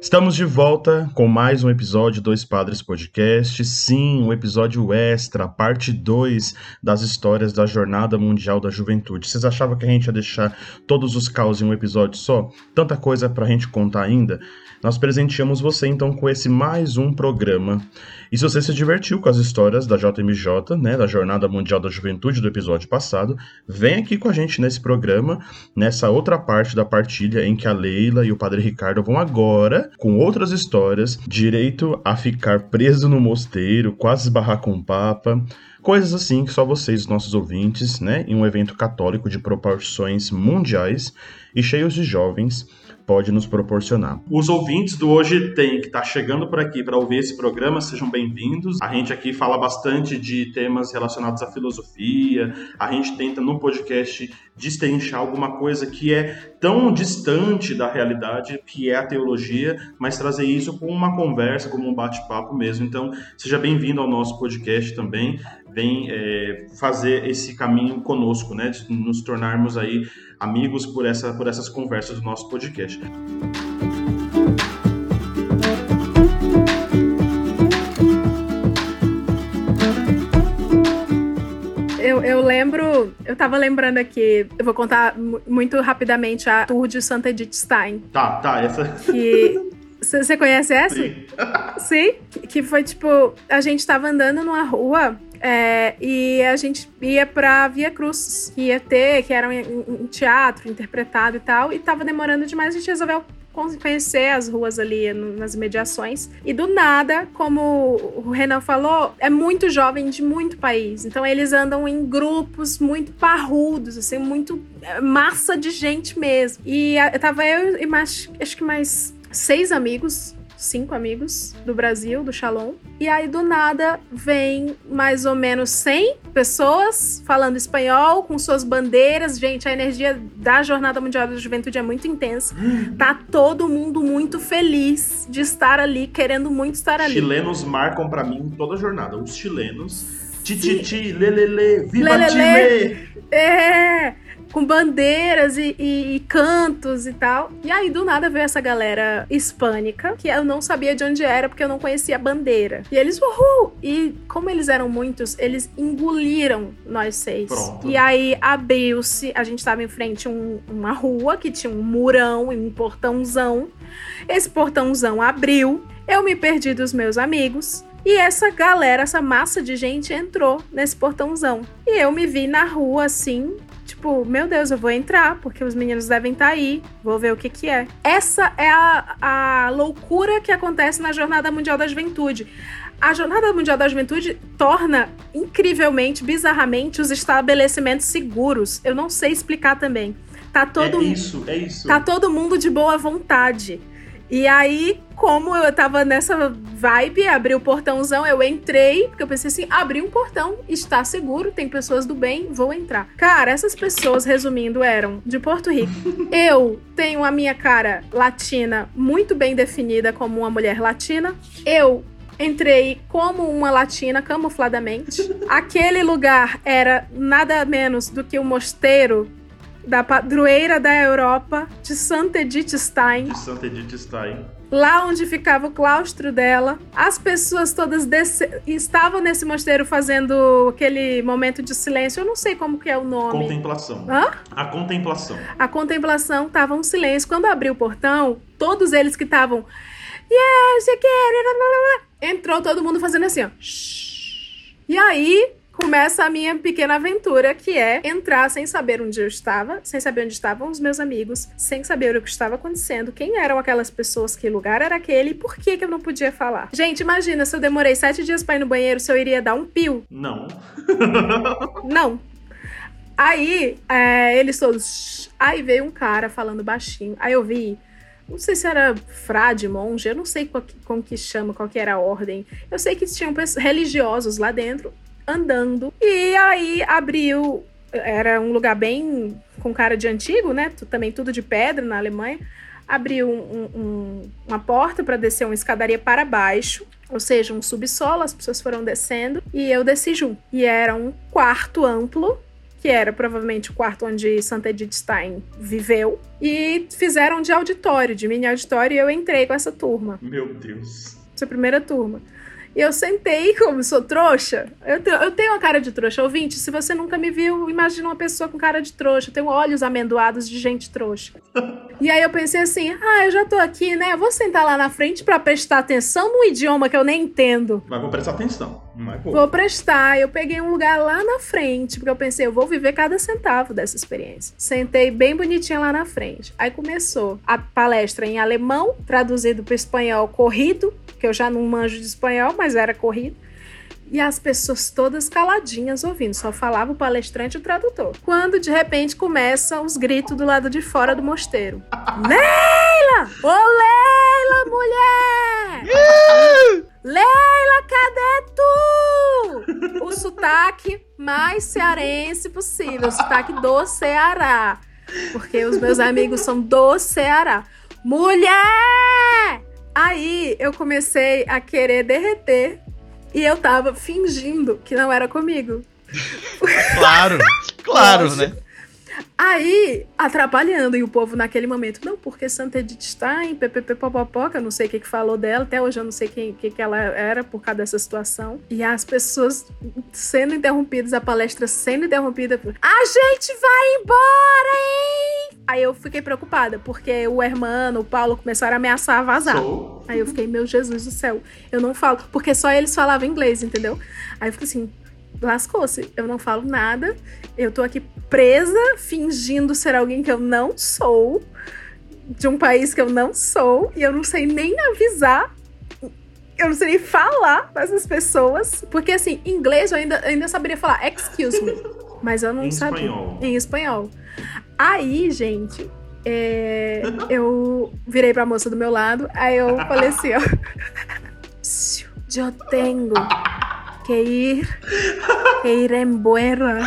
Estamos de volta com mais um episódio Dois Padres Podcast. Sim, um episódio extra, parte 2 das histórias da Jornada Mundial da Juventude. Vocês achavam que a gente ia deixar todos os caos em um episódio só? Tanta coisa pra gente contar ainda? Nós presenteamos você então com esse mais um programa. E se você se divertiu com as histórias da JMJ, né, da Jornada Mundial da Juventude do episódio passado, vem aqui com a gente nesse programa, nessa outra parte da partilha em que a Leila e o Padre Ricardo vão agora, com outras histórias, direito a ficar preso no mosteiro, quase esbarrar com o Papa, coisas assim que só vocês, nossos ouvintes, né, em um evento católico de proporções mundiais e cheios de jovens, pode nos proporcionar. Os ouvintes do Hoje Tem, que está chegando por aqui para ouvir esse programa, sejam bem-vindos. A gente aqui fala bastante de temas relacionados à filosofia, a gente tenta no podcast destrinchar alguma coisa que é tão distante da realidade, que é a teologia, mas trazer isso com uma conversa, como um bate-papo mesmo. Então, seja bem-vindo ao nosso podcast também. Vem é, fazer esse caminho conosco, né? De nos tornarmos aí amigos por, essa, por essas conversas do nosso podcast. Eu, eu lembro, eu tava lembrando aqui, eu vou contar muito rapidamente a tour de Santa Edith Stein. Tá, tá, essa. Que. Você conhece essa? Sim. Sim? Que, foi tipo, a gente tava andando numa rua é, e a gente ia pra Via Cruz, que ia ter, que era um, um, teatro interpretado e tal, e tava demorando demais, a gente resolveu conhecer as ruas ali nas imediações. E do nada, como o Renan falou, é muito jovem de muito país. Então eles andam em grupos muito parrudos, assim, muito é, massa de gente mesmo. E tava eu e mais, acho que mais seis amigos cinco amigos do Brasil, do Shalom. E aí, do nada, vem mais ou menos 100 pessoas falando espanhol, com suas bandeiras. Gente, a energia da Jornada Mundial da Juventude é muito intensa. Tá todo mundo muito feliz de estar ali, querendo muito estar ali. Chilenos marcam para mim toda a jornada. Os chilenos. Tititi, lelele, viva lelele. Chile! É! Com bandeiras e, e, e, cantos e tal. E aí, do nada, veio essa galera hispânica, que eu não sabia de onde era, porque eu não conhecia a bandeira. E eles, uhul! E como eles eram muitos, eles engoliram nós seis. Pronto. E aí, abriu-se, a gente tava em frente a um, uma rua que tinha um murão e um portãozão. Esse portãozão abriu, eu me perdi dos meus amigos. E essa galera, essa massa de gente entrou nesse portãozão. E eu me vi na rua assim, tipo, meu Deus, eu vou entrar, porque os meninos devem estar tá aí, vou ver o que que é. Essa é a, a loucura que acontece na Jornada Mundial da Juventude. A Jornada Mundial da Juventude torna incrivelmente, bizarramente, os estabelecimentos seguros. Eu não sei explicar também. Tá todo é isso, é isso. Tá todo mundo de boa vontade. E aí, como eu tava nessa vibe, abri o portãozão, eu entrei, porque eu pensei assim: abri um portão, está seguro, tem pessoas do bem, vou entrar. Cara, essas pessoas, resumindo, eram de Porto Rico. eu tenho a minha cara latina muito bem definida como uma mulher latina. Eu Entrei como uma latina, camufladamente. Aquele lugar era nada menos do que o mosteiro da padroeira da Europa de Santa Edith Stein. De Santa Edith Stein. Lá onde ficava o claustro dela. As pessoas todas desse... estavam nesse mosteiro fazendo aquele momento de silêncio. Eu não sei como que é o nome. Contemplação. Hã? A contemplação. A contemplação tava um silêncio. Quando abriu o portão, todos eles que estavam. Get Entrou todo mundo fazendo assim, ó. E aí, começa a minha pequena aventura, que é entrar sem saber onde eu estava, sem saber onde estavam os meus amigos, sem saber o que estava acontecendo, quem eram aquelas pessoas, que lugar era aquele e por que, que eu não podia falar. Gente, imagina se eu demorei sete dias para ir no banheiro, se eu iria dar um pio. Não. não. Aí, é, eles todos. Aí veio um cara falando baixinho. Aí eu vi não sei se era frade, monge, eu não sei qual que, como que chama, qual que era a ordem. Eu sei que tinham religiosos lá dentro andando. E aí abriu. Era um lugar bem com cara de antigo, né? Também tudo de pedra na Alemanha. Abriu um, um, uma porta para descer uma escadaria para baixo, ou seja, um subsolo. As pessoas foram descendo e eu desci junto. E era um quarto amplo que era provavelmente o quarto onde Santa Edith Stein viveu, e fizeram de auditório, de mini auditório, e eu entrei com essa turma. Meu Deus. Essa primeira turma. E eu sentei, como sou trouxa, eu, eu tenho uma cara de trouxa. Ouvinte, se você nunca me viu, imagina uma pessoa com cara de trouxa. Eu tenho olhos amendoados de gente trouxa. e aí eu pensei assim: ah, eu já tô aqui, né? Eu vou sentar lá na frente para prestar atenção num idioma que eu nem entendo. Mas vou prestar atenção. Mas vou. vou prestar. Eu peguei um lugar lá na frente, porque eu pensei, eu vou viver cada centavo dessa experiência. Sentei bem bonitinha lá na frente. Aí começou a palestra em alemão, traduzido para espanhol corrido que eu já não manjo de espanhol, mas era corrido. E as pessoas todas caladinhas ouvindo, só falava o palestrante e o tradutor. Quando de repente começam os gritos do lado de fora do mosteiro: Leila! Ô Leila, mulher! Leila, cadê tu? O sotaque mais cearense possível, o sotaque do Ceará. Porque os meus amigos são do Ceará. Mulher! Aí eu comecei a querer derreter e eu tava fingindo que não era comigo. Claro, claro, né? Aí, atrapalhando, e o povo naquele momento, não, porque Santa Edith Stein, ppp, popopoca, não sei o que que falou dela, até hoje eu não sei quem que, que ela era por causa dessa situação. E as pessoas sendo interrompidas, a palestra sendo interrompida, a gente vai embora, hein? Aí eu fiquei preocupada, porque o hermano, o Paulo, começaram a ameaçar vazar. Sou. Aí eu fiquei, meu Jesus do céu, eu não falo, porque só eles falavam inglês, entendeu? Aí eu fiquei assim, lascou-se. Eu não falo nada. Eu tô aqui presa, fingindo ser alguém que eu não sou, de um país que eu não sou, e eu não sei nem avisar. Eu não sei nem falar com essas pessoas. Porque, assim, inglês eu ainda, ainda saberia falar excuse me. Mas eu não em sabia. Espanhol. Em espanhol. Aí, gente, é, eu virei pra moça do meu lado, aí eu falei assim, ó. Eu tenho que ir, que ir embora.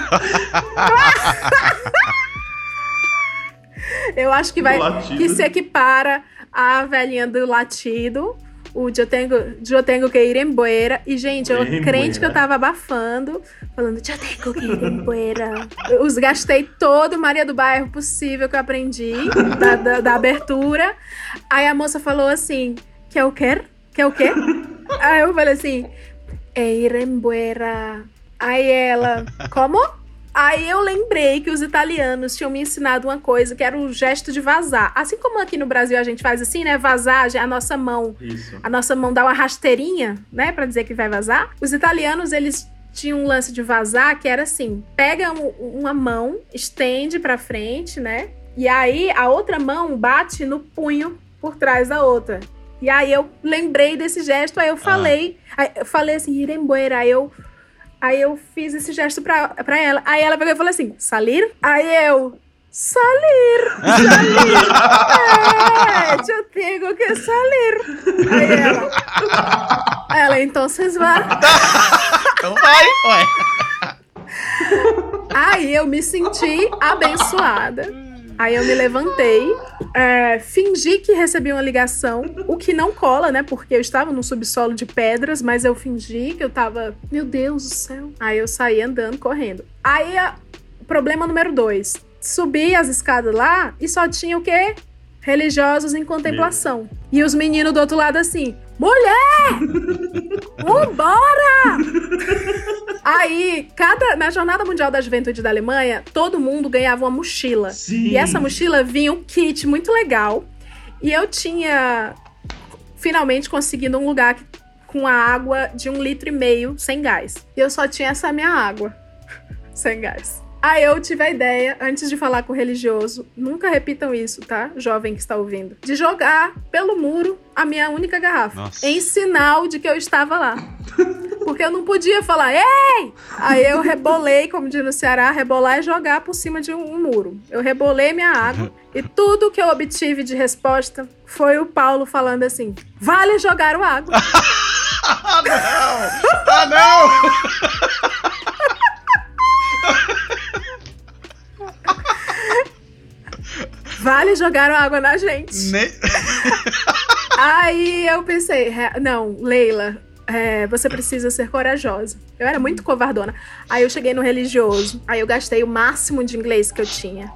Eu acho que vai que se equipara a velhinha do latido. O eu tenho, eu tenho que ir embora. E, gente, eu crente que eu tava abafando, falando, eu tenho que ir embora. Eu os gastei todo Maria do Bairro possível que eu aprendi da, da, da abertura. Aí a moça falou assim: quer o quê? Quer o quê? Aí eu falei assim: é ir embora. Aí ela, como? Aí eu lembrei que os italianos tinham me ensinado uma coisa que era o gesto de vazar. Assim como aqui no Brasil a gente faz assim, né? Vazar, a nossa mão. Isso. A nossa mão dá uma rasteirinha, né? Pra dizer que vai vazar. Os italianos, eles tinham um lance de vazar que era assim: pega um, uma mão, estende pra frente, né? E aí a outra mão bate no punho por trás da outra. E aí eu lembrei desse gesto, aí eu ah. falei, ah. aí eu falei assim, Iremboeira, aí eu Aí eu fiz esse gesto pra, pra ela. Aí ela pegou e falou assim: Salir? Aí eu. Salir! Salir! é, eu tenho que salir. Aí ela. Ela, então vocês vão. Então vai, ué. Aí eu me senti abençoada. Aí eu me levantei, é, fingi que recebi uma ligação, o que não cola, né? Porque eu estava num subsolo de pedras, mas eu fingi que eu tava. Meu Deus do céu. Aí eu saí andando, correndo. Aí, a... problema número dois. Subi as escadas lá e só tinha o quê? Religiosos em contemplação. E os meninos do outro lado assim: Mulher! Vambora! Aí, cada, na Jornada Mundial da Juventude da Alemanha, todo mundo ganhava uma mochila. Sim. E essa mochila vinha um kit muito legal. E eu tinha finalmente conseguido um lugar com a água de um litro e meio sem gás. E eu só tinha essa minha água sem gás. Aí eu tive a ideia, antes de falar com o religioso, nunca repitam isso, tá? Jovem que está ouvindo. De jogar pelo muro a minha única garrafa. Nossa. Em sinal de que eu estava lá. Porque eu não podia falar, ei! Aí eu rebolei, como diz no Ceará, rebolar é jogar por cima de um, um muro. Eu rebolei minha água e tudo que eu obtive de resposta foi o Paulo falando assim: vale jogar o água. Ah, não! Ah, não! Vale jogar água na gente. Nem... Aí eu pensei, "Re- não, Leila, é, você precisa ser corajosa. Eu era muito covardona. Aí eu cheguei no religioso. Aí eu gastei o máximo de inglês que eu tinha.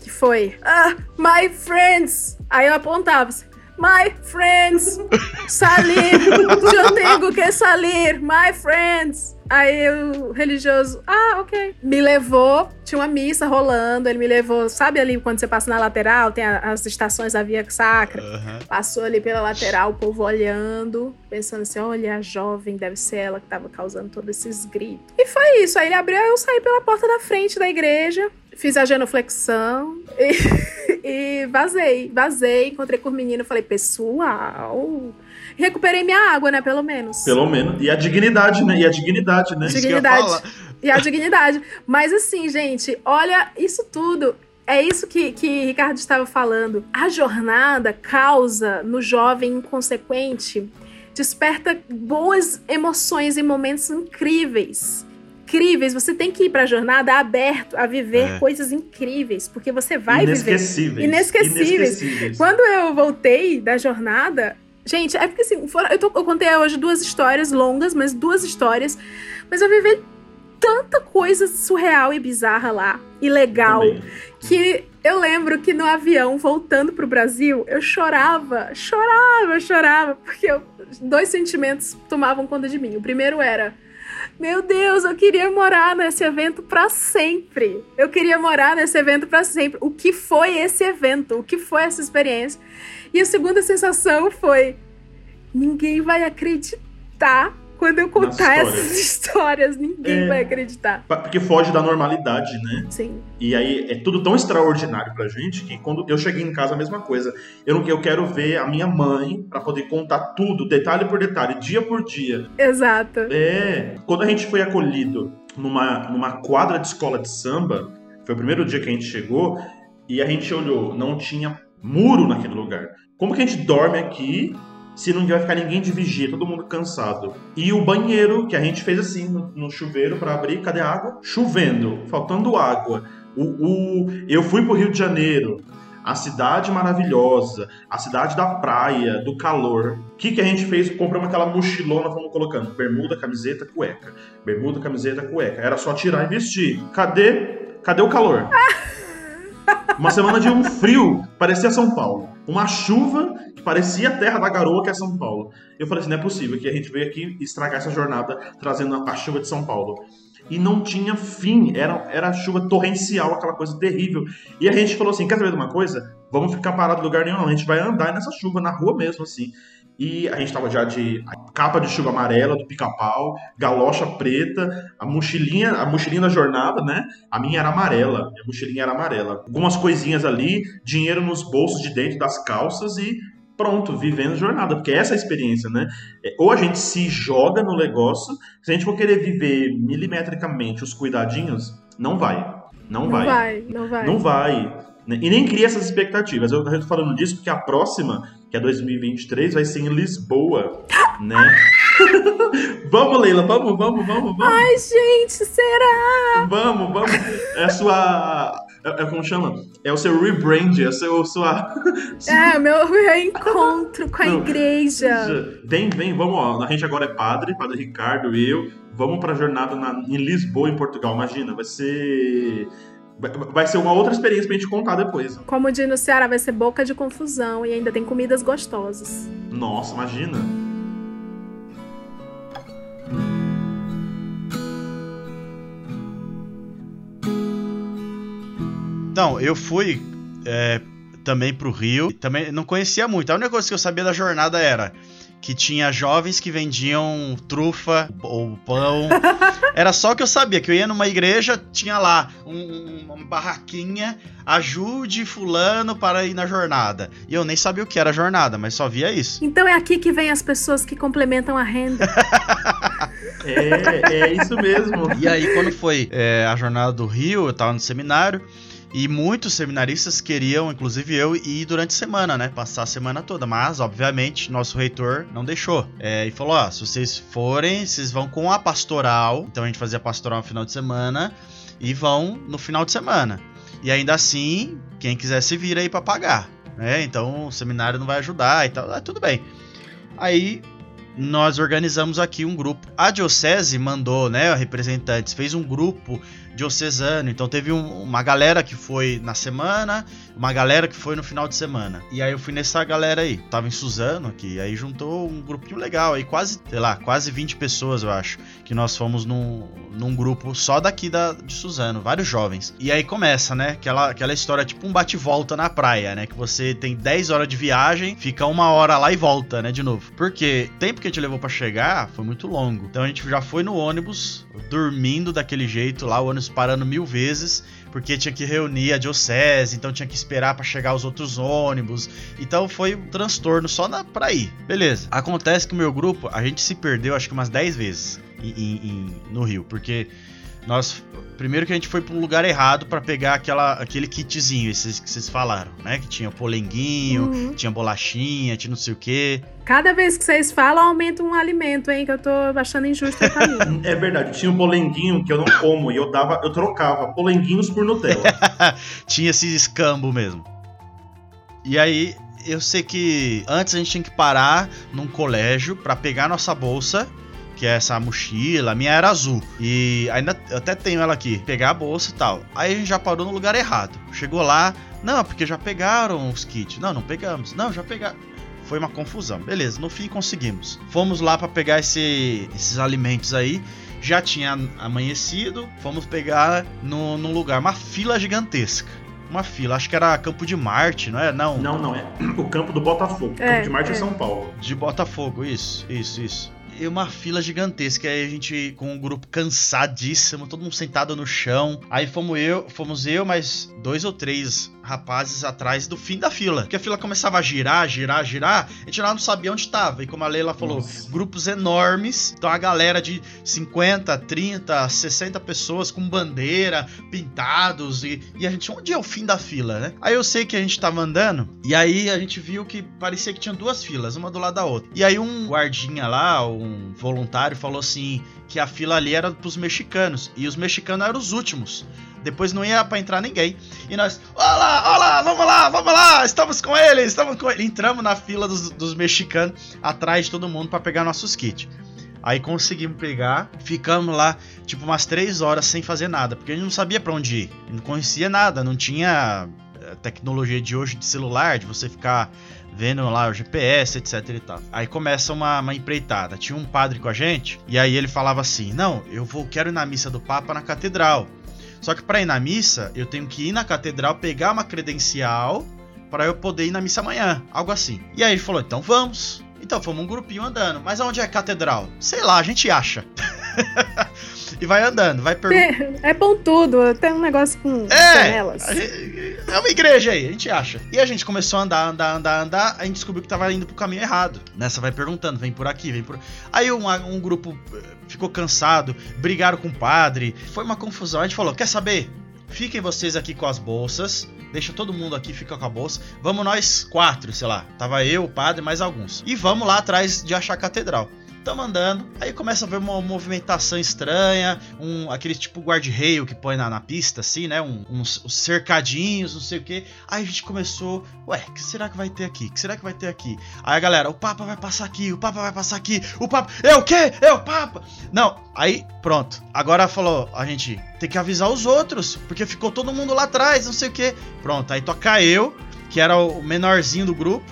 Que foi, ah, my friends. Aí eu apontava assim, my friends, salir, eu tenho que salir, my friends. Aí o religioso, ah, ok. Me levou, tinha uma missa rolando, ele me levou, sabe ali quando você passa na lateral, tem a- as estações da Via Sacra? Aham. Passou ali pela lateral, o povo olhando, pensando assim: olha, a jovem, deve ser ela que tava causando todos esses gritos. E foi isso. Aí ele abriu, eu saí pela porta da frente da igreja, fiz a genuflexão e, e vazei. Vazei, encontrei com o menino, falei: pessoal. Recuperei minha água, né? Pelo menos. Pelo menos. E a dignidade, né? E a dignidade, né? Dignidade. e a dignidade. Mas assim, gente, olha, isso tudo. É isso que, que Ricardo estava falando. A jornada causa no jovem inconsequente, desperta boas emoções e momentos incríveis. Incríveis. Você tem que ir para a jornada aberto a viver É. coisas incríveis, porque você vai viver. Inesquecíveis. Inesquecíveis. Inesquecíveis. Quando eu voltei da jornada, gente, é porque assim, foram- eu, tô- eu contei hoje duas histórias longas, mas duas histórias. Mas eu vivi tanta coisa surreal e bizarra lá, e legal, Também. que eu lembro que no avião, voltando pro Brasil, eu chorava, chorava, chorava, porque eu- dois sentimentos tomavam conta de mim. O primeiro era. Meu Deus, eu queria morar nesse evento pra sempre. Eu queria morar nesse evento pra sempre. O que foi esse evento? O que foi essa experiência? E a segunda sensação foi: ninguém vai acreditar quando eu contar história. essas histórias. Ninguém É. vai acreditar. Porque foge da normalidade, né? Sim. E aí é tudo tão extraordinário pra gente que quando eu cheguei em casa a mesma coisa. Eu, não, eu quero ver a minha mãe pra poder contar tudo, detalhe por detalhe, dia por dia. Exato. É, quando a gente foi acolhido numa, numa quadra de escola de samba, foi o primeiro dia que a gente chegou, e a gente olhou, não tinha muro naquele lugar. Como que a gente dorme aqui se não vai ficar ninguém de vigia, todo mundo cansado? E o banheiro, que a gente fez assim, no, no chuveiro pra abrir, cadê a água? Chovendo, faltando água. O, o- eu fui pro Rio de Janeiro, a cidade maravilhosa, a cidade da praia, do calor. O que, que a gente fez? Compramos aquela mochilona, fomos colocando bermuda, camiseta, cueca. Bermuda, camiseta, cueca. Era só tirar e vestir. Cadê? Cadê o calor? Uma semana de um frio, parecia São Paulo. Uma chuva que parecia a terra da garoa, que é São Paulo. Eu falei assim, não é possível que a gente veio aqui estragar essa jornada trazendo a chuva de São Paulo. E não tinha fim, era, era chuva torrencial, aquela coisa terrível. E a gente falou assim, quer saber de uma coisa? Vamos ficar parado em lugar nenhum, não. A gente vai andar nessa chuva, na rua mesmo, assim. E a gente tava já de capa de chuva amarela, do pica-pau, galocha preta, a mochilinha, a mochilinha da jornada, né? A minha era amarela, minha mochilinha era amarela. Algumas coisinhas ali, dinheiro nos bolsos de dentro das calças e pronto, vivendo a jornada. Porque essa é a experiência, né? É, Ou a gente se joga no negócio, se a gente for querer viver milimetricamente os cuidadinhos, não vai. Não, Não vai. vai, não vai. Não vai. Né? E nem cria essas expectativas. Eu tô falando disso porque a próxima, que é 2023, vai ser em Lisboa, né? vamos, Leila, vamos, vamos, vamos, vamos. Ai, gente, será? Vamos, vamos. É a sua. É, é como chama? É o seu rebrand, é o seu. Sua... É, meu reencontro com a Não. igreja. Vem, vem, vamos, ó. A gente agora é padre, padre Ricardo e eu. Vamos pra jornada na- em Lisboa, em Portugal. Imagina, vai ser. Vai, ser uma outra experiência pra gente contar depois. Como diz no Ceará, vai ser boca de confusão e ainda tem comidas gostosas. Nossa, imagina. Então, eu fui é, também pro Rio. Também não conhecia muito. A única coisa que eu sabia da jornada era que tinha jovens que vendiam trufa ou pão. Era só que eu sabia que eu ia numa igreja, tinha lá um, uma barraquinha, ajude fulano para ir na jornada. E eu nem sabia o que era jornada, mas só via isso. Então é aqui que vem as pessoas que complementam a renda. é, é isso mesmo. E aí, quando foi é, a jornada do Rio, eu tava no seminário. E muitos seminaristas queriam, inclusive eu, ir durante a semana, né? Passar a semana toda. Mas, obviamente, nosso reitor não deixou. É, e falou: ó, se vocês forem, vocês vão com a pastoral. Então a gente fazia pastoral no final de semana. E vão no final de semana. E ainda assim, quem quiser se vira aí pra pagar. Né? Então o seminário não vai ajudar e tal. Ah, tudo bem. Aí nós organizamos aqui um grupo. A diocese mandou, né, representantes, fez um grupo diocesano. Então teve um, uma galera que foi na semana, uma galera que foi no final de semana. E aí eu fui nessa galera aí. Tava em Suzano aqui, aí juntou um grupinho legal aí, quase, sei lá, quase 20 pessoas, eu acho, que nós fomos num, num grupo só daqui da, de Suzano, vários jovens. E aí começa, né, aquela, aquela história tipo um bate-volta na praia, né, que você tem 10 horas de viagem, fica uma hora lá e volta, né, de novo. Porque o tempo que a gente levou para chegar foi muito longo. Então a gente já foi no ônibus, dormindo daquele jeito lá, o ônibus parando mil vezes, porque tinha que reunir a diocese, então tinha que esperar para chegar os outros ônibus. Então foi um transtorno só na, pra ir. Beleza. Acontece que o meu grupo, a gente se perdeu acho que umas 10 vezes em, em, no Rio, porque nós primeiro que a gente foi para um lugar errado para pegar aquela, aquele kitzinho, esses que vocês falaram, né? Que tinha polenguinho, uhum. tinha bolachinha, tinha não sei o quê. Cada vez que vocês falam, aumenta um alimento, hein? Que eu tô achando injusto pra mim. é verdade, tinha um polenguinho que eu não como e eu dava, eu trocava polenguinhos por Nutella. tinha esse escambo mesmo. E aí, eu sei que antes a gente tinha que parar num colégio para pegar nossa bolsa que é essa mochila. A minha era azul. E ainda eu até tenho ela aqui. Pegar a bolsa e tal. Aí a gente já parou no lugar errado. Chegou lá, não, porque já pegaram os kits. Não, não pegamos. Não, já pegaram. Foi uma confusão. Beleza, no fim conseguimos. Fomos lá para pegar esse, esses alimentos aí. Já tinha amanhecido. Fomos pegar no, num lugar, uma fila gigantesca uma fila. Acho que era Campo de Marte, não é? Não. Não, não é. O campo do Botafogo. É, campo de Marte é. é São Paulo. De Botafogo, isso, isso, isso e uma fila gigantesca. Aí a gente com um grupo cansadíssimo, todo mundo sentado no chão. Aí fomos eu, fomos eu, mais dois ou três rapazes atrás do fim da fila. Porque a fila começava a girar, girar, girar. A gente lá não sabia onde estava. E como a Leila falou, Nossa. grupos enormes. Então a galera de 50, 30, 60 pessoas com bandeira, pintados. E, e a gente, onde é o fim da fila, né? Aí eu sei que a gente tava andando. E aí a gente viu que parecia que tinha duas filas, uma do lado da outra. E aí um guardinha lá, um voluntário, falou assim: que a fila ali era pros mexicanos. E os mexicanos eram os últimos. Depois não ia para entrar ninguém. E nós, olá, olá, vamos lá, vamos lá, estamos com ele, estamos com ele. Entramos na fila dos, dos mexicanos, atrás de todo mundo para pegar nossos kits. Aí conseguimos pegar, ficamos lá tipo umas três horas sem fazer nada, porque a gente não sabia para onde ir, não conhecia nada, não tinha eh, tecnologia de hoje de celular, de você ficar vendo lá o GPS, etc e tal. Aí começa uma, uma empreitada. Tinha um padre com a gente, e aí ele falava assim: Não, eu vou, quero ir na missa do Papa na catedral. Só que para ir na missa, eu tenho que ir na catedral, pegar uma credencial para eu poder ir na missa amanhã, algo assim. E aí ele falou: então vamos. Então fomos um grupinho andando. Mas aonde é a catedral? Sei lá, a gente acha. e vai andando, vai perguntando. É bom tudo, tem um negócio com é, janelas. Gente, é uma igreja aí, a gente acha. E a gente começou a andar, andar, andar, andar, a gente descobriu que tava indo pro caminho errado. Nessa vai perguntando, vem por aqui, vem por. Aí um, um grupo eh, ficou cansado, brigaram com o padre, foi uma confusão. A gente falou: quer saber? Fiquem vocês aqui com as bolsas. Deixa todo mundo aqui, fica com a bolsa. Vamos nós quatro, sei lá. Tava eu, o padre, mais alguns. E vamos lá atrás de achar a catedral. Estamos andando, aí começa a ver uma movimentação estranha, um aquele tipo guarda-reio que põe na, na, pista, assim, né? Um, uns, uns, cercadinhos, não sei o que. Aí a gente começou, ué, o que será que vai ter aqui? O que será que vai ter aqui? Aí a galera, o Papa vai passar aqui, o Papa vai passar aqui, o Papa. É o quê? É o Papa! Não, aí pronto. Agora falou, a gente tem que avisar os outros, porque ficou todo mundo lá atrás, não sei o que. Pronto, aí toca eu, que era o menorzinho do grupo.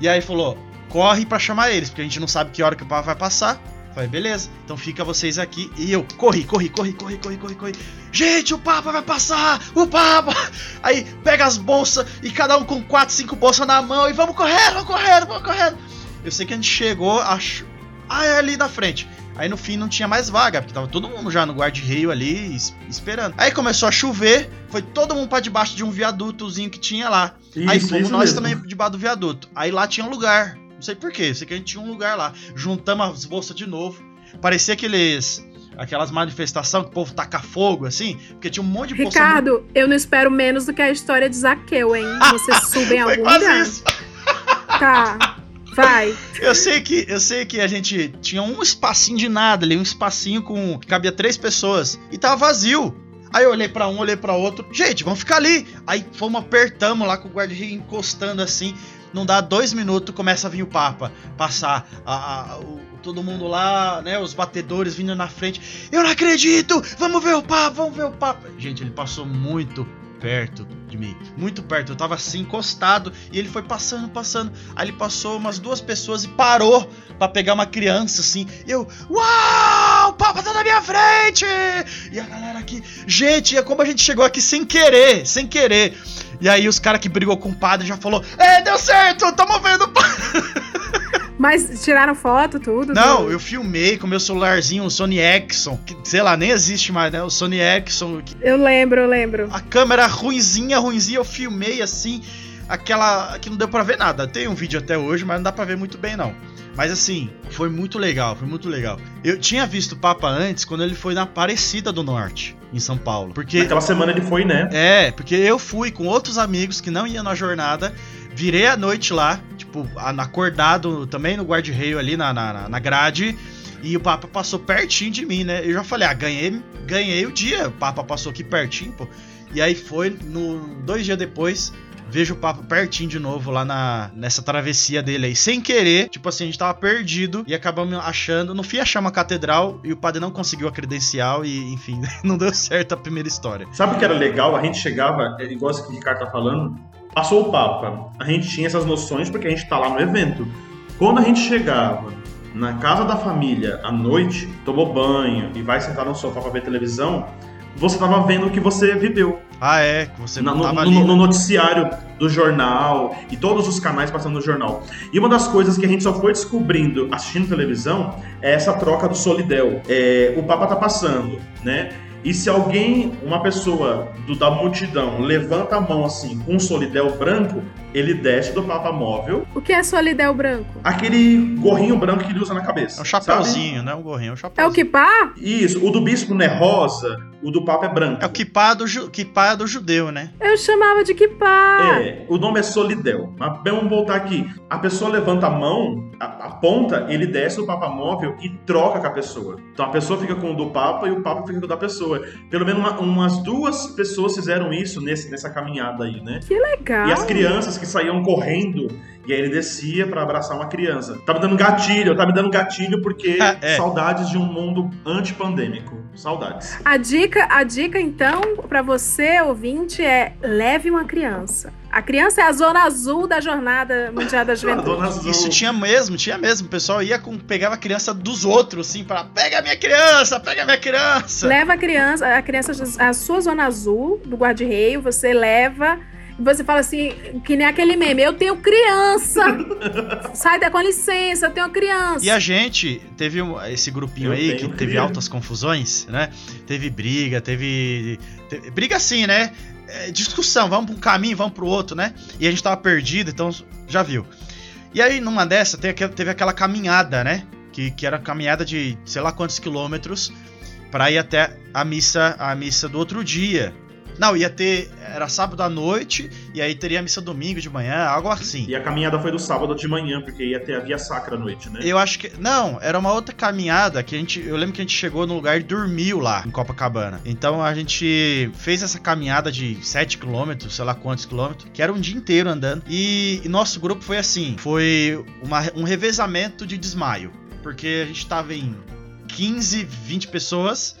E aí falou: corre para chamar eles, porque a gente não sabe que hora que o Papa vai passar. Falei, beleza, então fica vocês aqui. E eu, corri, corri, corri, corri, corri, corri, corri. Gente, o Papa vai passar! O Papa! Aí pega as bolsas e cada um com quatro, cinco bolsas na mão e vamos correndo, vamos correndo, vamos correndo. Eu sei que a gente chegou, achou. Ah, é ali na frente. Aí no fim não tinha mais vaga, porque tava todo mundo já no guarda-reio ali esperando. Aí começou a chover, foi todo mundo para debaixo de um viadutozinho que tinha lá. Isso, aí fomos nós mesmo. também debaixo do viaduto. Aí lá tinha um lugar. Não sei porquê, sei que a gente tinha um lugar lá. Juntamos as bolsas de novo. Parecia aqueles aquelas manifestações que o povo taca fogo, assim, porque tinha um monte de Ricardo, eu não espero menos do que a história de Zaqueu, hein? Você sube em algum lugar. Isso. Tá. Vai. Eu sei que eu sei que a gente tinha um espacinho de nada ali, um espacinho com cabia três pessoas e tava vazio. Aí eu olhei para um, olhei para outro. Gente, vamos ficar ali. Aí fomos apertamos lá com o guarda-reio encostando assim. Não dá dois minutos, começa a vir o Papa passar a, a, o, todo mundo lá, né? Os batedores vindo na frente. Eu não acredito! Vamos ver o Papa, vamos ver o Papa. Gente, ele passou muito perto de mim, muito perto. Eu tava assim encostado e ele foi passando, passando. Aí ele passou umas duas pessoas e parou para pegar uma criança assim. Eu, uau, o Papa tá na minha frente! E a galera aqui, gente, é como a gente chegou aqui sem querer, sem querer. E aí os caras que brigou com o padre já falou: "É, deu certo, tamo vendo o padre". Mas tiraram foto, tudo? Não, tudo. eu filmei com meu celularzinho, o Sony Ericsson, que sei lá, nem existe mais, né? O Sony Ericsson. Que... Eu lembro, eu lembro. A câmera ruinzinha, ruinzinha, eu filmei assim, aquela que não deu para ver nada. Tem um vídeo até hoje, mas não dá para ver muito bem não. Mas assim, foi muito legal, foi muito legal. Eu tinha visto o Papa antes quando ele foi na Aparecida do Norte, em São Paulo. Porque Naquela semana ele foi, né? É, porque eu fui com outros amigos que não iam na jornada Virei a noite lá, tipo, acordado também no guarda-reio ali na, na, na grade. E o Papa passou pertinho de mim, né? Eu já falei, ah, ganhei, ganhei o dia. O Papa passou aqui pertinho, pô. E aí foi, no, dois dias depois, vejo o Papa pertinho de novo lá na, nessa travessia dele aí. Sem querer, tipo assim, a gente tava perdido e acabamos achando. No fim, achamos a catedral e o padre não conseguiu a credencial e, enfim, não deu certo a primeira história. Sabe o que era legal? A gente chegava, é igual isso que o Ricardo tá falando, Passou o Papa, a gente tinha essas noções porque a gente está lá no evento. Quando a gente chegava na casa da família à noite, tomou banho e vai sentar no sofá para ver televisão, você estava vendo o que você viveu. Ah, é? Que você não no, no, no, noticiário do jornal e todos os canais passando no jornal. E uma das coisas que a gente só foi descobrindo assistindo televisão é essa troca do Solidel. É, o Papa tá passando, né? E se alguém, uma pessoa do, da multidão, levanta a mão assim com um solidel branco, ele desce do Papa Móvel. O que é solidel branco? Aquele gorrinho branco que ele usa na cabeça. É um chapéuzinho, né? Um gorrinho, é um chapéuzinho. É o kipá? Isso. O do bispo não é rosa, o do Papa é branco. É o kipá do, ju... kipá do judeu, né? Eu chamava de kipá. É, o nome é solidel. Mas vamos voltar aqui. A pessoa levanta a mão, a, a ponta, ele desce do Papa Móvel e troca com a pessoa. Então a pessoa fica com o do Papa e o Papa fica com o da pessoa pessoa. Pelo menos uma, umas duas pessoas fizeram isso nesse, nessa caminhada aí, né? Que legal! E as crianças que saíam correndo, e aí ele descia para abraçar uma criança. Tá me dando gatilho, tá me dando gatilho porque é. saudades de um mundo antipandêmico. Saudades. A dica, a dica então, para você, ouvinte, é leve uma criança. A criança é a zona azul da jornada mundial da juventude. Isso tinha mesmo, tinha mesmo. O pessoal ia com, pegava a criança dos outros, assim, para pega a minha criança, pega a minha criança. Leva a criança, a criança, a sua zona azul do guarda-reio, você leva você fala assim, que nem aquele meme, eu tenho criança! Sai da com licença, eu tenho criança. E a gente teve esse grupinho eu aí que criança. teve altas confusões, né? Teve briga, teve, teve briga assim, né? É, discussão, vamos para um caminho, vamos para o outro, né? E a gente tava perdido, então já viu. E aí, numa dessa, teve aquela caminhada, né? Que, que era caminhada de sei lá quantos quilômetros para ir até a missa, a missa do outro dia. Não, ia ter. Era sábado à noite, e aí teria a missa domingo de manhã, algo assim. E a caminhada foi do sábado de manhã, porque ia ter a via sacra à noite, né? Eu acho que. Não, era uma outra caminhada que a gente. Eu lembro que a gente chegou no lugar e dormiu lá, em Copacabana. Então a gente fez essa caminhada de 7 km, sei lá quantos quilômetros, que era um dia inteiro andando. E, e nosso grupo foi assim: foi uma, um revezamento de desmaio. Porque a gente tava em 15, 20 pessoas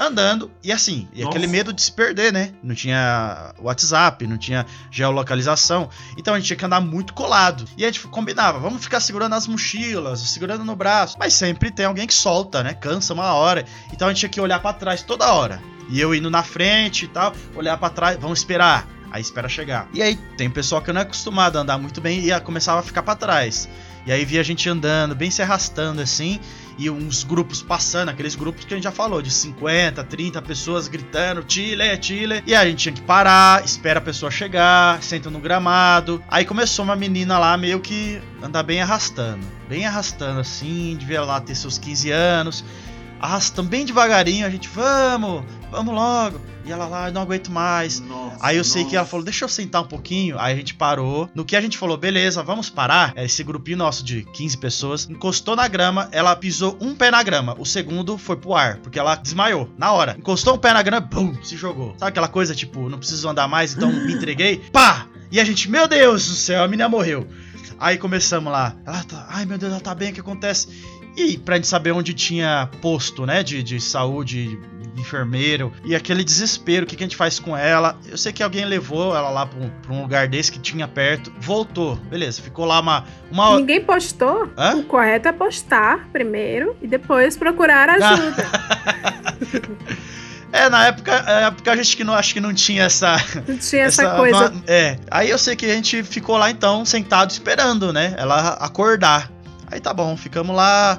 andando e assim, e aquele medo de se perder, né? Não tinha WhatsApp, não tinha geolocalização, então a gente tinha que andar muito colado. E a gente combinava, vamos ficar segurando as mochilas, segurando no braço, mas sempre tem alguém que solta, né? Cansa uma hora. Então a gente tinha que olhar para trás toda hora. E eu indo na frente e tal, olhar para trás, vamos esperar. Aí espera chegar. E aí tem pessoal que não é acostumado a andar muito bem e começava a ficar para trás. E aí via a gente andando, bem se arrastando assim, e uns grupos passando, aqueles grupos que a gente já falou, de 50, 30 pessoas gritando, Chile, Chile. E a gente tinha que parar, espera a pessoa chegar, senta no gramado. Aí começou uma menina lá meio que andar bem arrastando, bem arrastando assim, devia lá ter seus 15 anos. Arrastando bem devagarinho, a gente, vamos, vamos logo. E ela lá, não aguento mais. Nossa, Aí eu sei nossa. que ela falou, deixa eu sentar um pouquinho. Aí a gente parou. No que a gente falou, beleza, vamos parar. Esse grupinho nosso de 15 pessoas encostou na grama, ela pisou um pé na grama. O segundo foi pro ar, porque ela desmaiou na hora. Encostou um pé na grama, bum, se jogou. Sabe aquela coisa tipo, não preciso andar mais, então me entreguei? Pá! E a gente, meu Deus do céu, a menina morreu. Aí começamos lá. Ela tá, ai meu Deus, ela tá bem, o que acontece? E pra gente saber onde tinha posto, né, de, de saúde, de enfermeiro, e aquele desespero, o que, que a gente faz com ela? Eu sei que alguém levou ela lá pra um, pra um lugar desse que tinha perto, voltou, beleza, ficou lá uma, uma. Ninguém postou. Hã? O correto é postar primeiro e depois procurar ajuda. É, na época, é, época a gente que não acho que não tinha essa. Não tinha essa, coisa. É. Aí eu sei que a gente ficou lá então, sentado esperando, né? Ela acordar. Aí tá bom, ficamos lá.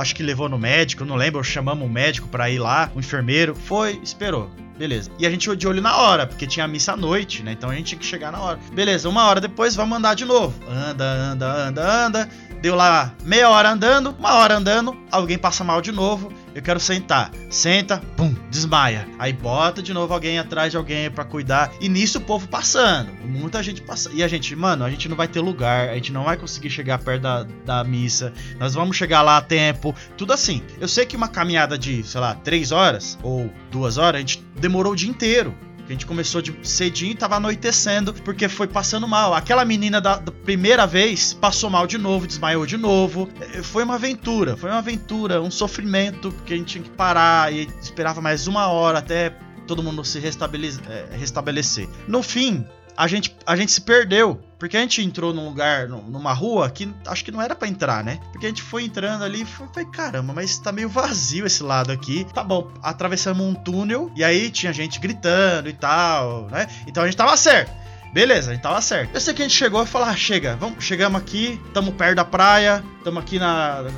Acho que levou no médico, não lembro. Chamamos um médico pra ir lá, um enfermeiro. Foi, esperou. Beleza. E a gente de olho na hora, porque tinha missa à noite, né? Então a gente tinha que chegar na hora. Beleza, uma hora depois vamos andar de novo. Anda, anda, anda, anda. Deu lá meia hora andando, uma hora andando, alguém passa mal de novo. Eu quero sentar. Senta, pum, desmaia. Aí bota de novo alguém atrás de alguém pra cuidar. E nisso o povo passando. Muita gente passando. E a gente, mano, a gente não vai ter lugar. A gente não vai conseguir chegar perto da, da missa. Nós vamos chegar lá a tempo. Tudo assim. Eu sei que uma caminhada de, sei lá, três horas ou duas horas, a gente demorou o dia inteiro. A gente começou de cedinho e tava anoitecendo, porque foi passando mal. Aquela menina da, da primeira vez passou mal de novo, desmaiou de novo. É, Foi uma aventura, foi uma aventura, um sofrimento, porque a gente tinha que parar e esperava mais uma hora até todo mundo se é, restabelecer. No fim, a gente, a gente se perdeu. Porque a gente entrou num lugar, num- numa rua que acho que não era pra entrar, né? Porque a gente foi entrando ali e foi, caramba, mas tá meio vazio esse lado aqui. Tá bom, atravessamos um túnel e aí tinha gente gritando e tal, né? Então a gente tava certo. Beleza, a gente tava certo. Eu sei que a gente chegou e falou: ah, chega, vamos, chegamos aqui, tamo perto da praia, tamo aqui na, na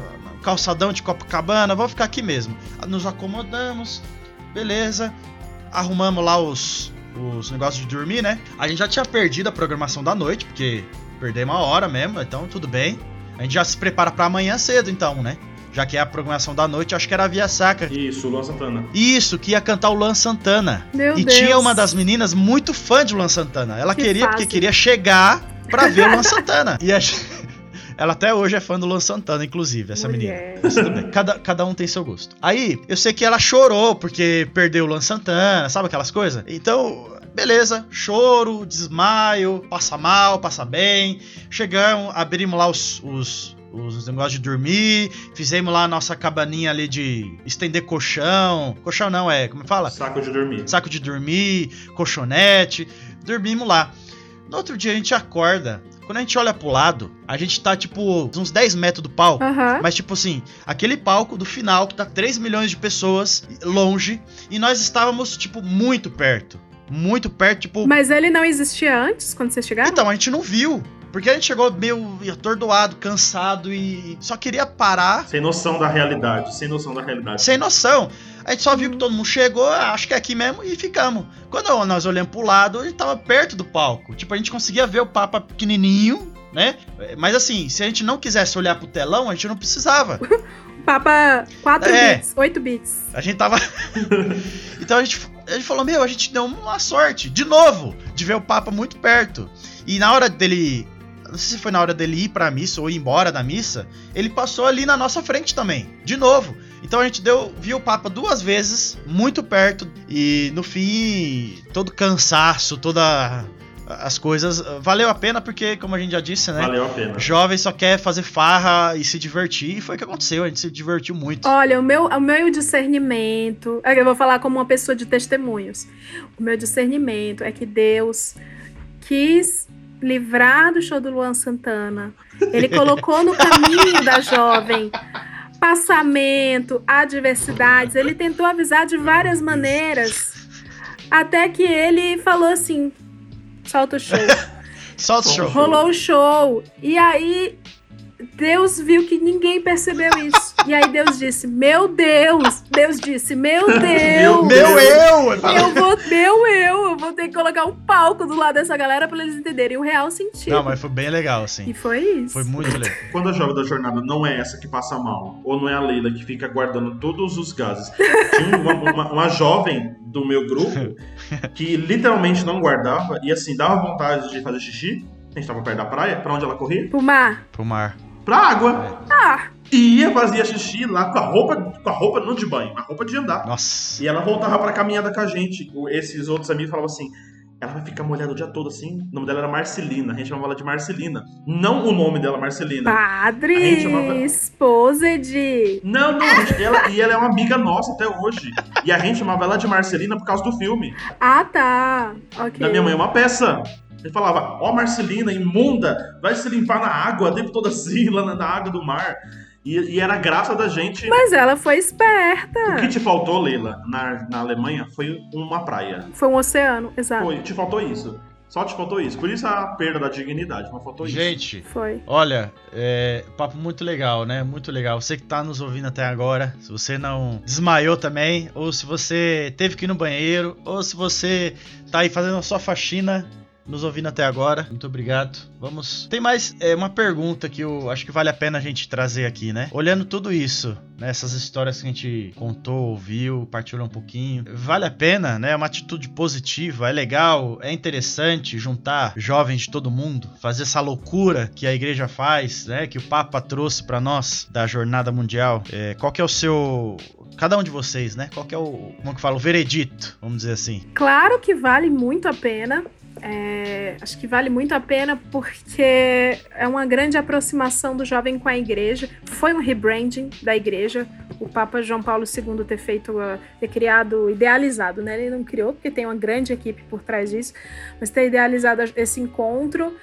calçadão de Copacabana, vamos ficar aqui mesmo. Nos acomodamos, beleza, arrumamos lá os, os negócios de dormir, né? A gente já tinha perdido a programação da noite, porque perdemos uma hora mesmo, então tudo bem. A gente já se prepara pra amanhã cedo, então, né? Já que é a programação da noite, acho que era a Via Sacra. Isso, Luan Santana. Isso, que ia cantar o Luan Santana. Meu e Deus. tinha uma das meninas muito fã de Luan Santana. Ela Que queria, porque fácil. queria chegar pra ver o Luan Santana. E a gente- ela até hoje é fã do Luan Santana, inclusive, essa menina. Mulher. Mas tudo bem. Cada, cada um tem seu gosto. Aí, eu sei que ela chorou porque perdeu o Luan Santana, sabe aquelas coisas? Então, beleza. Choro, desmaio, passa mal, passa bem. Chegamos, abrimos lá os, os, os negócios de dormir. Fizemos lá a nossa cabaninha ali de estender colchão. Colchão não, é, como fala? Saco de dormir. Saco de dormir, colchonete. Dormimos lá. No outro dia a gente acorda. Quando a gente olha pro lado, a gente tá tipo uns 10 metros do palco. Aham. Mas, tipo assim, aquele palco do final que tá 3 milhões de pessoas longe e nós estávamos, tipo, muito perto. Muito perto, tipo. Mas ele não existia antes, quando vocês chegaram? Então, a gente não viu. Porque a gente chegou meio atordoado, cansado e só queria parar Sem noção da realidade. Sem noção da realidade. sem noção. A gente só viu que todo mundo chegou, acho que é aqui mesmo, e ficamos. Quando nós olhamos pro lado, ele tava perto do palco. Tipo, a gente conseguia ver o Papa pequenininho, né? Mas assim, se a gente não quisesse olhar pro telão, a gente não precisava. Papa 4 É. bits, 8 bits. A gente tava. então a gente, a gente falou: Meu, a gente deu uma sorte, de novo, de ver o Papa muito perto. E na hora dele. Não sei se foi na hora dele ir pra missa ou ir embora da missa, ele passou ali na nossa frente também, de novo. Então a gente deu, viu o Papa duas vezes, muito perto, e no fim, todo cansaço, toda as coisas, valeu a pena porque, como a gente já disse, né? Valeu a pena. Jovem só quer fazer farra e se divertir, e foi o que aconteceu, a gente se divertiu muito. Olha, o meu, o meu discernimento. é Eu vou falar como uma pessoa de testemunhos. O meu discernimento é que Deus quis livrar do show do Luan Santana. Ele colocou no caminho da jovem passamento, adversidades. Ele tentou avisar de várias maneiras. Até que ele falou assim: solta o show. Solta o show. Rolou o show. E aí, Deus viu que ninguém percebeu isso. E aí Deus disse: Meu Deus! Deus disse: Meu Deus! Meu eu! Meu ter que colocar um palco do lado dessa galera pra eles entenderem o real sentido. Não, mas foi bem legal, E assim. foi isso. Foi muito legal. Quando a jovem da jornada não é essa que passa mal, ou não é a Leila que fica guardando todos os gases. Tinha uma, uma- uma jovem do meu grupo que literalmente não guardava e assim, dava vontade de fazer xixi. A gente tava perto da praia, pra onde ela corria? Pro mar. Pro mar. Pra água. Ah, E ia, fazia xixi lá com a roupa, com a roupa não de banho, a roupa de andar. Nossa. E ela voltava pra caminhada com a gente. Esses outros amigos falavam assim: ela vai ficar molhada o dia todo assim. O nome dela era Marcelina. A gente chamava ela de Marcelina. Não o nome dela, Marcelina. padre, A gente chamava- esposa de. Não, não, a gente- ela, e ela é uma amiga nossa até hoje. E a gente chamava ela de Marcelina por causa do filme. Ah, tá. Ok. Da minha mãe, uma peça. Ele falava, ó Marcelina, imunda, vai se limpar na água, o tempo todo assim, lá na, água do mar. E, e era a graça da gente. Mas ela foi O esperta. que te faltou, Leila, na, na Alemanha foi uma praia. Foi um oceano, exato. Foi, te faltou isso. Só te faltou isso. Por isso a perda da dignidade, mas faltou isso. Gente, Foi. olha, é, papo muito legal, né? Muito legal. Você que tá nos ouvindo até agora, se você não desmaiou também, ou se você teve que ir no banheiro, ou se você tá aí fazendo a sua faxina, nos ouvindo até agora, muito obrigado. Vamos. Tem mais é, uma pergunta que eu acho que vale a pena a gente trazer aqui, né? Olhando tudo isso, né? Essas histórias que a gente contou, ouviu, partilhou um pouquinho, vale a pena, né? É uma atitude positiva, é legal, é interessante juntar jovens de todo mundo, fazer essa loucura que a igreja faz, né? Que o Papa trouxe pra nós da Jornada Mundial. É, qual que é o seu cada um de vocês, né? Qual que é o, como que fala, o veredito, vamos dizer assim. Claro que vale muito a pena. É, acho que vale muito a pena porque é uma grande aproximação do jovem com a igreja. Foi um rebranding da igreja. O Papa João Paulo II ter feito, uh, ter criado, idealizado, né? Ele não criou porque tem uma grande equipe por trás disso, mas ter idealizado esse encontro.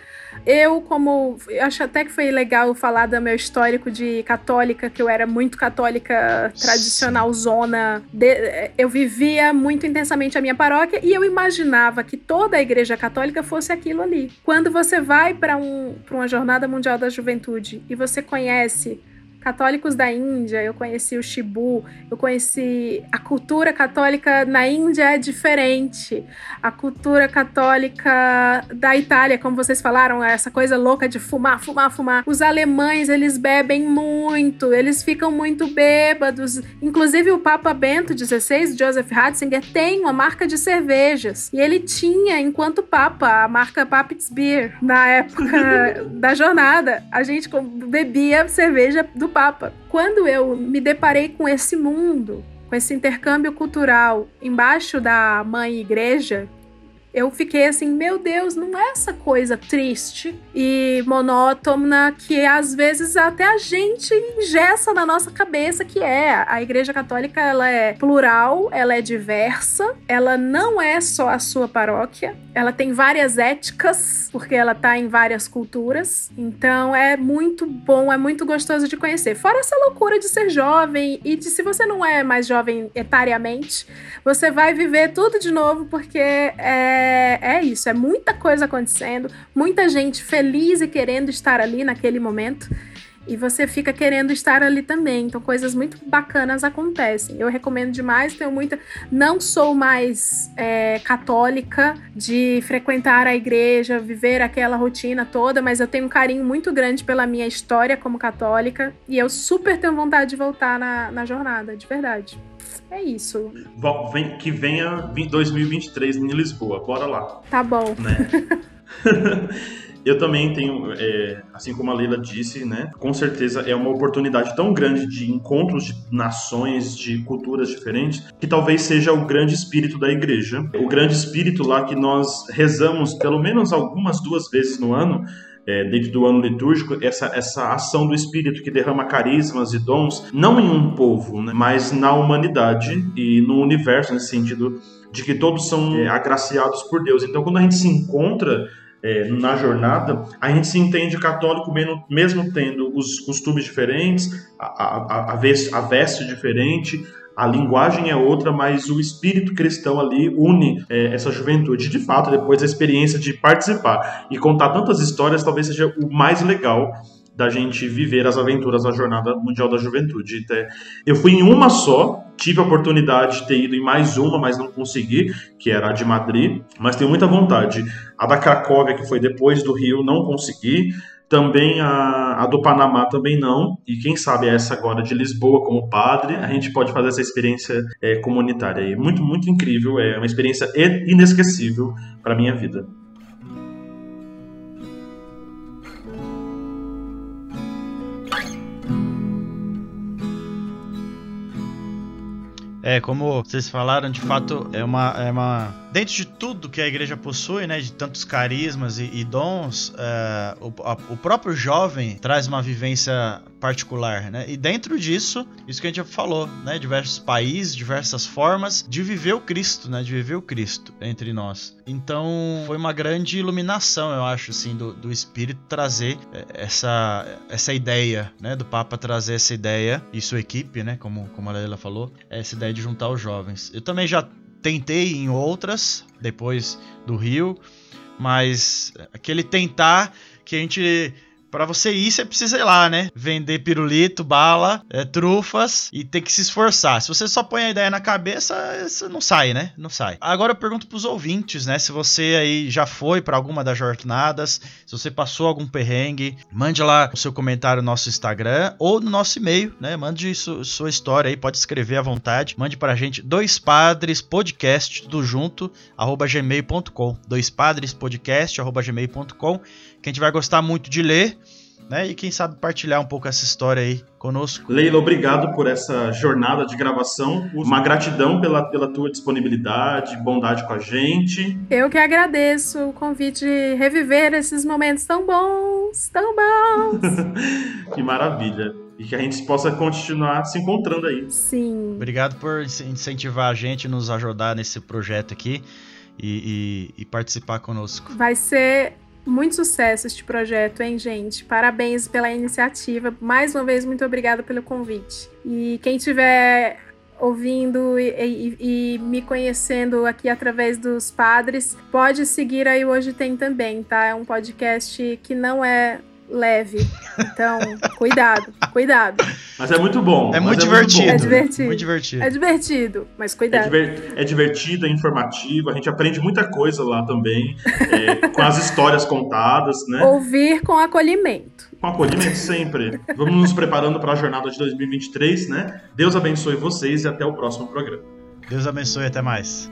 Eu, como. eu Acho até que foi legal falar do meu histórico de católica, que eu era muito católica tradicional, zona. de- eu vivia muito intensamente a minha paróquia e eu imaginava que toda a igreja católica fosse aquilo ali. Quando você vai para um, pra uma Jornada Mundial da Juventude e você conhece católicos da Índia, eu conheci o Shibu, eu conheci a cultura católica na Índia é diferente. A cultura católica da Itália, como vocês falaram, é essa coisa louca de fumar, fumar, fumar. Os alemães, eles bebem muito, eles ficam muito bêbados. Inclusive o Papa Bento XVI, Joseph Ratzinger, tem uma marca de cervejas. E ele tinha, enquanto Papa, a marca Pabst Beer. Na época da jornada, a gente bebia cerveja do Papa. Quando eu me deparei com esse mundo, com esse intercâmbio cultural embaixo da mãe igreja, eu fiquei assim, meu Deus, não é essa coisa triste e monótona que às vezes até a gente ingessa na nossa cabeça que é. A Igreja Católica, ela é plural, ela é diversa, ela não é só a sua paróquia, ela tem várias éticas, porque ela tá em várias culturas. Então é muito bom, é muito gostoso de conhecer. Fora essa loucura de ser jovem e de se você não é mais jovem etariamente, você vai viver tudo de novo, porque é, é isso, é muita coisa acontecendo, muita gente feliz e querendo estar ali naquele momento. E você fica querendo estar ali também. Então, coisas muito bacanas acontecem. Eu recomendo demais, tenho muita. Não sou mais é, católica de frequentar a igreja, viver aquela rotina toda, mas eu tenho um carinho muito grande pela minha história como católica. E eu super tenho vontade de voltar na, na jornada, de verdade. É isso. Vem- que venha vi- 2023 em Lisboa, bora lá. Tá bom. né? Eu também tenho, é, assim como a Leila disse, né? Com certeza é uma oportunidade tão grande de encontros de nações, de culturas diferentes, que talvez seja o grande espírito da igreja. O grande espírito lá que nós rezamos pelo menos algumas duas vezes no ano, é, dentro do ano litúrgico, essa, essa ação do Espírito que derrama carismas e dons, não em um povo, né, mas na humanidade e no universo, nesse sentido de que todos são é, agraciados por Deus. Então, quando a gente se encontra é, na jornada, a gente se entende católico mesmo, mesmo tendo os costumes diferentes, a, a, a, a veste diferente, a linguagem é outra, mas o espírito cristão ali une é, essa juventude. De fato, depois da experiência de participar e contar tantas histórias, talvez seja o mais legal da gente viver as aventuras da Jornada Mundial da Juventude. Eu fui em uma só, tive a oportunidade de ter ido em mais uma, mas não consegui, que era a de Madrid, mas tenho muita vontade. A da Cracóvia, que foi depois do Rio, não consegui. Também a, a, do Panamá também não. E quem sabe essa agora de Lisboa como padre, a gente pode fazer essa experiência é, comunitária aí. Muito, muito incrível. É uma experiência inesquecível para minha vida. É, como vocês falaram, de fato, é uma, é uma dentro de tudo que a igreja possui, né, de tantos carismas e, e dons, é, o, a, o, próprio jovem traz uma vivência particular, né? E dentro disso, isso que a gente já falou, né, diversos países, diversas formas de viver o Cristo, né, de viver o Cristo entre nós. Então, foi uma grande iluminação, eu acho, assim, do, do Espírito trazer é, essa, essa ideia, né, do Papa trazer essa ideia e sua equipe, né, como, como a Leila falou, essa ideia de juntar os jovens. Eu também já tentei em outras, depois do Rio, mas aquele tentar que a gente Pra você ir, você precisa ir lá, né? Vender pirulito, bala, é, trufas e ter que se esforçar. Se você só põe a ideia na cabeça, não sai, né? Não sai. Agora eu pergunto pros ouvintes, né? Se você aí já foi para alguma das jornadas, se você passou algum perrengue, mande lá o seu comentário no nosso Instagram ou no nosso e-mail, né? Mande su sua história aí, pode escrever à vontade. Mande pra gente dois padres podcast tudo junto arroba gmail.com. Dois padres podcast arroba gmail.com que a gente vai gostar muito de ler, né? E quem sabe partilhar um pouco essa história aí conosco. Leila, obrigado por essa jornada de gravação. Uma gratidão pela, pela tua disponibilidade, bondade com a gente. Eu que agradeço o convite de reviver esses momentos tão bons, tão bons. que maravilha. E que a gente possa continuar se encontrando aí. Sim. Obrigado por incentivar a gente, nos ajudar nesse projeto aqui e, e, e participar conosco. Vai ser muito sucesso este projeto, hein, gente? Parabéns pela iniciativa. Mais uma vez, muito obrigada pelo convite. E quem tiver ouvindo e, e, e, me conhecendo aqui através dos padres, pode seguir aí Hoje Tem também, tá? É um podcast que não é leve. Então, cuidado, cuidado. Mas é muito bom. É muito, divertido. É, muito é divertido. Muito divertido. É divertido, mas cuidado. É, diver, é divertido, é informativo. A gente aprende muita coisa lá também, é, com as histórias contadas, né? Ouvir com acolhimento. Com acolhimento sempre. Vamos nos preparando para a jornada de 2023, né? Deus abençoe vocês e até o próximo programa. Deus abençoe, até mais.